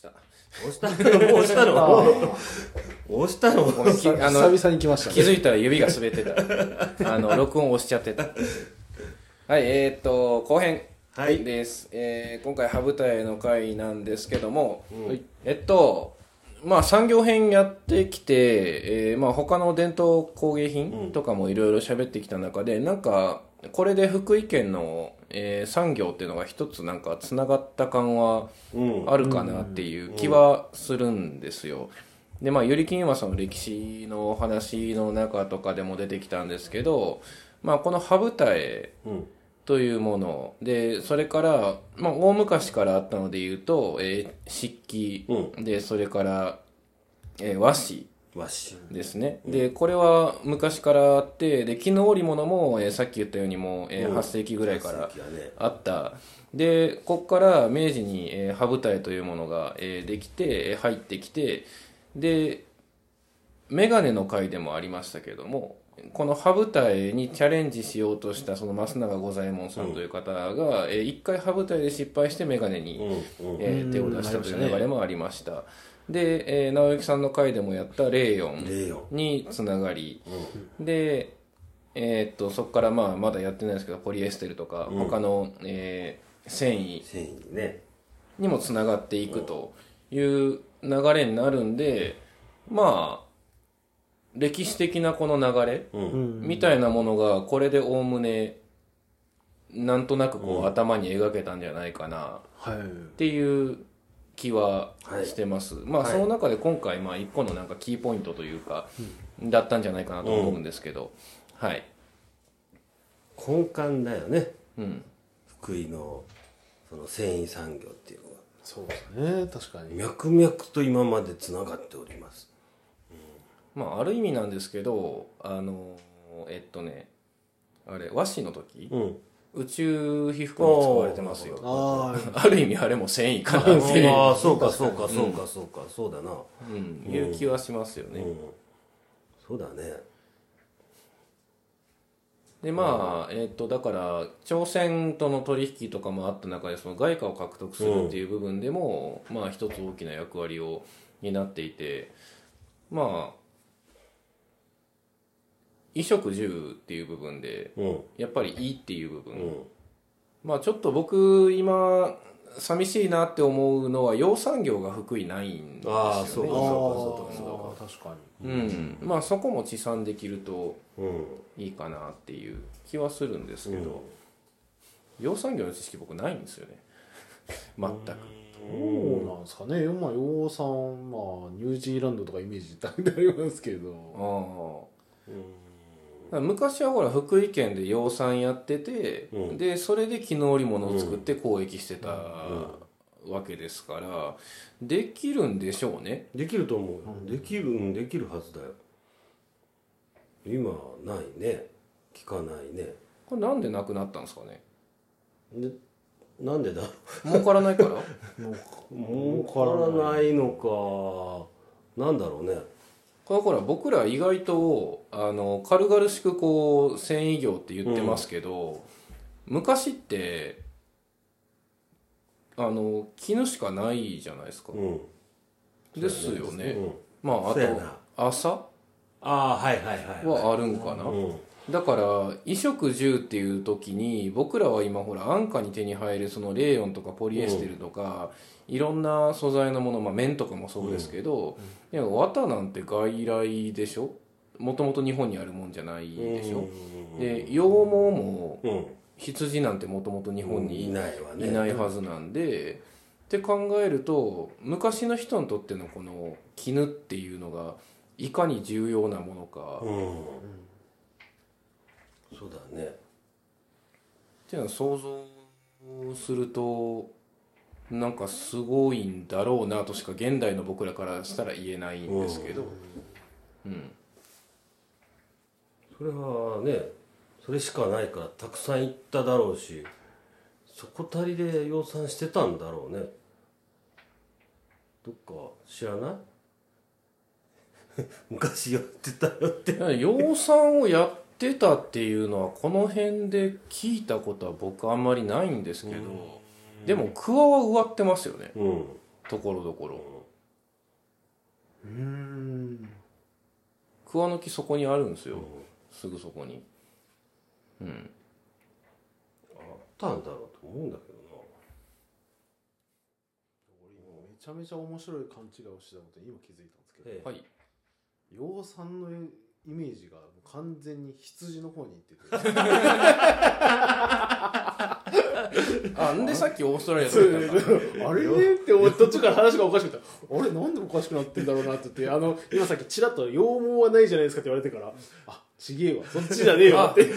した。押したの？押したの？押したの。あの久々に来ましたね。気づいたら指が滑ってた。あの録音押しちゃってた。はいえー、っと後編はい。です、えー今回羽二重の回なんですけども、はいえっとまあ産業編やってきて、えーまあ他の伝統工芸品とかもいろいろ喋ってきた中で、なんかこれで福井県の、えー産業っていうのが一つなんかつながった感はうん。あるかなっていう気はするんですよ。でまあ頼金さんの歴史の話の中とかでも出てきたんですけど、まあ、この羽二重うん。というものでそれから、まあ、大昔からあったので言うと、えー漆器、うでそれから、えー和紙わしですね、でこれは昔からあってで絹織物も、えーさっき言ったようにもう、えーうん。8世紀ぐらいからあった。でここから明治に、えー、羽二重というものが、えーできてえー入ってきてでメガネの回でもありましたけどもこの羽二重にチャレンジしようとしたその増永五左衛門さんという方が、えー一回羽二重で失敗してメガネに、えー手を出したという流れもありました。で、えー直之さんの回でもやったレーヨンレーヨにつながり。ンで、えーっとそこからまあまだやってないですけどポリエステルとかうん。他の、えー繊維。繊維ね。にもつながっていくという流れになるんでまあ歴史的なこの流れうん。うんみたいなものがこれでおおむねなんとなくこう頭に描けたんじゃないかな。はい。っていう気はしてます、まあはい。その中で今回まあ一個のなんかキーポイントというか、だったんじゃないかなと思うんですけど、はい、根幹だよね。うん、福井のその繊維産業っていうのは。そうですね。確かに。脈々と今までつながっておりますまあある意味なんですけどあのえっとねあれ和紙の時うん。宇宙皮膚に使われてますよ。あ ある意味あれも繊維かなっていう、ああそうかそうかそうかそうかそうだな。うん、いう気はしますよね、うん。そうだね。でまあえっ、とだから朝鮮との取引とかもあった中でその外貨を獲得するっていう部分でも、まあ一つ大きな役割を担っていてまあ衣食住っていう部分でうん。やっぱりいいっていう部分、うん。まあちょっと僕今寂しいなって思うのは養蚕業が福井ないんですよね。ああそうかあそうかそうか。あ確かうん、まあそこも地産できるとうん。いいかなっていう気はするんですけど、養蚕業の知識僕ないんですよね。全く。にそうなんですかね。まあ養蚕まあニュージーランドとかイメージだけでありますけど。ああ昔はほら福井県で養蚕やってて、うん。でそれで絹織物を作って交易してたわけですからできるんでしょうね。できると思うできるうんできるはずだよ。今ないね。聞かないね。これなんでなくなったんですかね？でなんでだ？儲からないから？も 儲からないのか。なんだろうねこれほら僕ら意外とあの軽々しくこう繊維業って言ってますけど、昔ってあの絹しかないじゃないですか、うん。ですよね、うん。まああと朝ああはいはいはい。はあるんかな、うん。だから衣食住っていう時に僕らは今ほら安価に手に入るそのレーヨンとかポリエステルとか、いろんな素材のもの、まあ、綿とかもそうですけど、いや綿なんて外来でしょ？もともと日本にあるもんじゃないでしょ、で羊毛もうん。羊なんてもともと日本にいないわね。いないはずなんで、って考えると昔の人にとってのこの絹っていうのがいかに重要なものか、うん。そうだね。っていうのを想像するとなんかすごいんだろうなとしか現代の僕らからしたら言えないんですけど、うん。それはねそれしかないからたくさん行っただろうしそこたりで養蚕してたんだろうね。どっか知らない？昔やってたよって。養蚕をやってたっていうのはこの辺で聞いたことは僕あんまりないんですけど、でも桑は植わってますよね。うん。ところどころ。うーん桑の木そこにあるんですよ。すぐそこに。うん。あったんだろうと思うんだけど俺今めちゃめちゃ面白い勘違いをしてたことに今気づいたんですけど。ええ。はい。養蚕のイメージが完全に羊の方に行ってて あんでさっきオーストラリアとか言ったあれ？ねって思って途中から話がおかしくてあれ？なんでおかしくなってんだろうなって言ってあの今さっきちらっと羊毛はないじゃないですかって言われてからあちげえわ。そっちじゃねえわって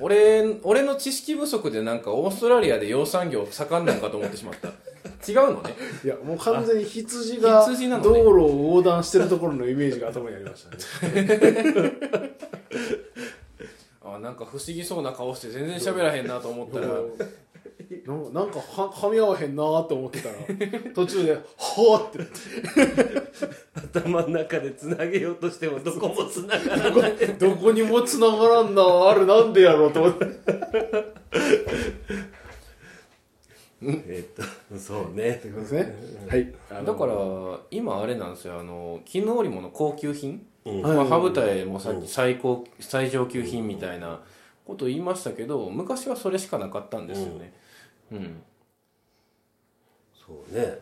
俺俺の知識不足でなんかオーストラリアで養蚕業盛んなんかと思ってしまった。違うのね？いやもう完全に羊が道路を横断してるところのイメージが頭にありましたね あなんか不思議そうな顔して全然喋らへんなと思ったら。なんなんかははみ合わへんなーって思ってたら。途中で「はあ」って。なって頭の中でつなげようとしてもどこもつながらない。どこにも繋がらんなあれなんでやろうと思って。えっとそうね。すいませんはい。だから今あれなんですよ。あの絹織物高級品、うん。まあ、羽二重もさっき最高最上級品みたいなこと言いましたけど昔はそれしかなかったんですよね。うん、そうね。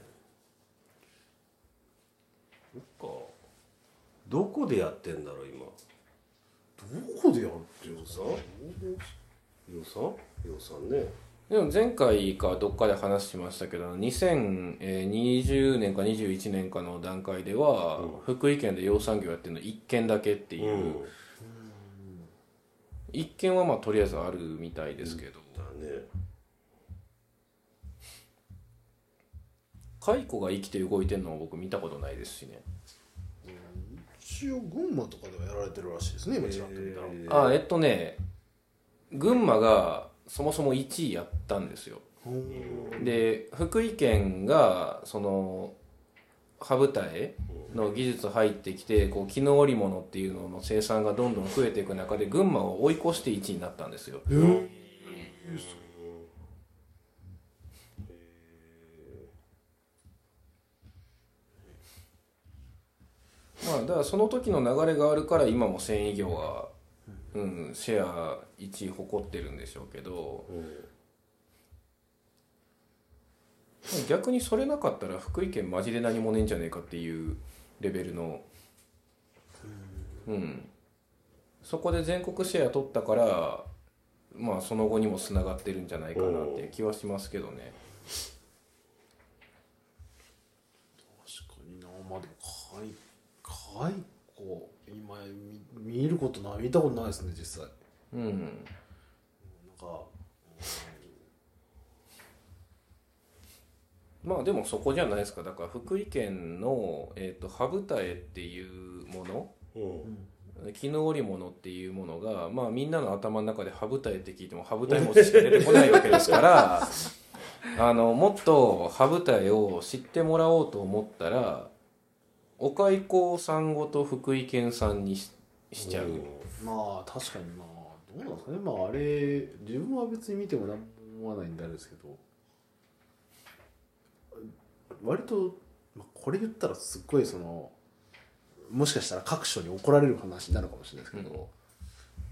そっかどこでやってんだろう今。どこでやるっていう養蚕養蚕養蚕ねでも前回かどっかで話しましたけど2020年か21年かの段階では、福井県で養蚕業やってるの1軒だけっていう、うん。一軒はまあとりあえずあるみたいですけど、だね。蚕が生きて動いてるのは僕見たことないですしね。一応群馬とかではやられてるらしいですね今ちらっと見たら、あえっとね群馬がそもそも1位やったんですよ。で福井県がその羽二重の技術入ってきてこう絹織物っていうのの生産がどんどん増えていく中で群馬を追い越して1位になったんですよ。えー。まあだからその時の流れがあるから今も繊維業は、うん、シェア1位誇ってるんでしょうけど逆にそれなかったら福井県マジで何もねえんじゃねえかっていうレベルのうん。そこで全国シェア取ったからまあその後にもつながってるんじゃないかなっていう気はしますけどね。確かにな。まあでも蚕蚕今見見ることない見たことないですね実際。うん。なんか。まあでもそこじゃないですか。だから福井県の、えー、と羽二重っていうもの。うん。絹織物っていうものが、まあ、みんなの頭の中で羽二重って聞いても羽二重文字しか出てこないわけですから あのもっと羽二重を知ってもらおうと思ったらお蚕さんごと福井県産にししちゃう、まあ確かに。まあどうなんですかね。まああれ自分は別に見ても何も思わないんであれですけど。割と、まあ、これ言ったらすっごいそのもしかしたら各所に怒られる話になるかもしれないですけど、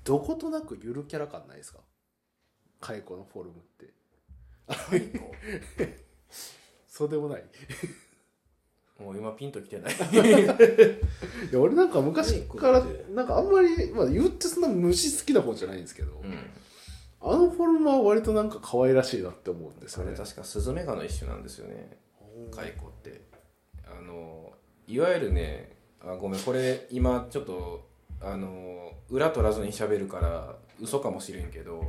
どことなくゆるキャラ感ないですか？蚕のフォルムって。そうでもないもう今ピンときてない。いや俺なんか昔からなんかあんまり、まあ、言ってそんな虫好きな方じゃないんですけど、うん。あのフォルムは割となんか可愛らしいなって思うんですそよね。れ確かスズメガの一種なんですよね。蚕って。あのいわゆるねあごめんこれ今ちょっとあの裏取らずに喋るから嘘かもしれんけどはい。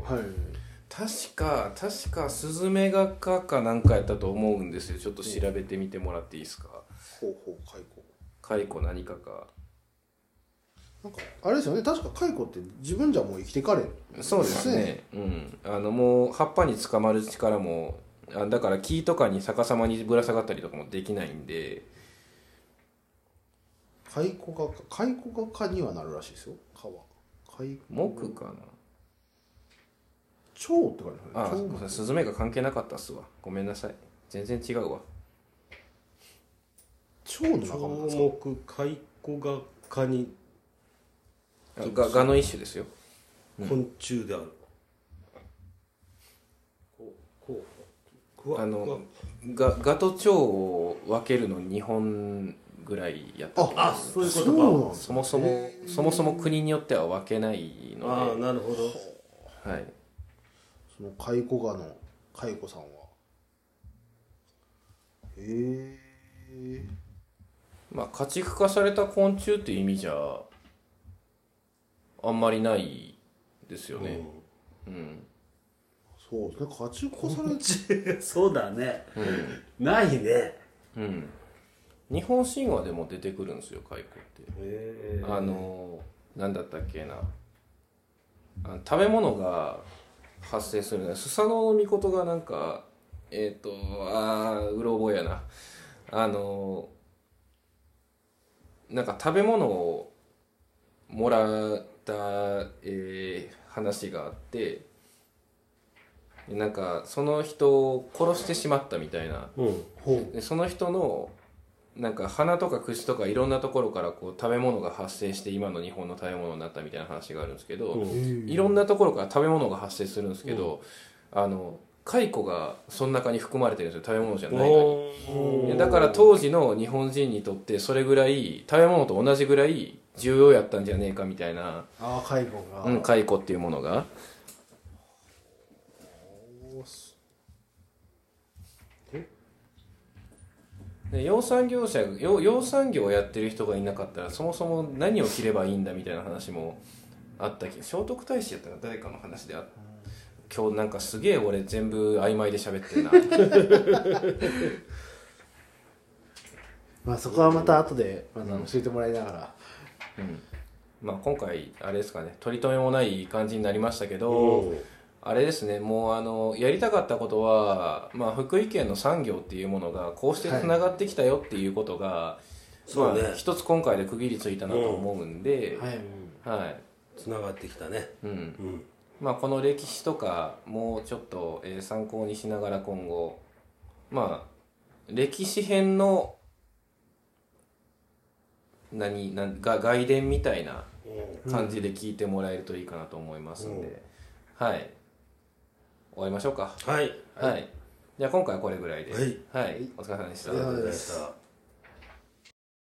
確か確かスズメガ科かなんかやったと思うんですよ。ちょっと調べてみてもらっていいですか？ほうほう蚕蚕何かか。なんかあれですよね。確か蚕って自分じゃもう生きてかれん。そうですね。うん。あのもう葉っぱに捕まる力もあだから木とかに逆さまにぶら下がったりとかもできないんで。蚕が蚕が蚊にはなるらしいですよ。蚊は。蚕木かな。蝶って書いてあある蝶スズメが関係なかったっすわ。ごめんなさい。全然違うわ蝶の仲間なんですか？鳥目蚕が蚊にがガの一種ですよ。昆虫である、あのガガと蝶を分けるの2本ぐらいやったあそういうことか。そもそもそもそも国によっては分けないああのなるほど。で、はい、その蚕ガの蚕さんは。へえまあ家畜化された昆虫っていう意味じゃあんまりないですよね、うん。そうですね。家畜化されて そうだね、ないね。うん、日本神話でも出てくるんですよ蚕って。へえあの何だったっけな。あの食べ物が発生するね。スサノオノミコトがなんかえっ、とあーうろ覚えやな。あのなんか食べ物をもらった、えー話があってでなんかその人を殺してしまったみたいな。うん。ほでその人のなんか鼻とか口とかいろんなところからこう食べ物が発生して今の日本の食べ物になったみたいな話があるんですけど、いろんなところから食べ物が発生するんですけど、あの蚕がその中に含まれてるんですよ食べ物じゃないのだから当時の日本人にとってそれぐらい食べ物と同じぐらい重要やったんじゃねえかみたいな、ああ蚕が、うん、蚕っていうものが。で養蚕業者養養蚕業をやってる人がいなかったらそもそも何を着ればいいんだみたいな話もあったけど聖徳太子やったら誰かの話であ今日なんかすげえ俺全部曖昧で喋ってるな。まあそこはまた後でまた教えてもらいながら、まあ今回あれですかね。取り留めもない感じになりましたけど、おあれですね。もうあのやりたかったことは、まあ、福井県の産業っていうものがこうしてつながってきたよっていうことが、そうね。まあ、一つ今回で区切りついたなと思うんで、はい。はい。つながってきたね。うん。うんまあ、この歴史とかもうちょっと、えー参考にしながら今後まあ歴史編の何なんが外伝みたいな感じで聞いてもらえるといいかなと思いますんで、はい。終わりましょうか。はい。はい、じゃあ今回はこれぐらいで。はい。はい、お疲れ様でした、ありがとうございました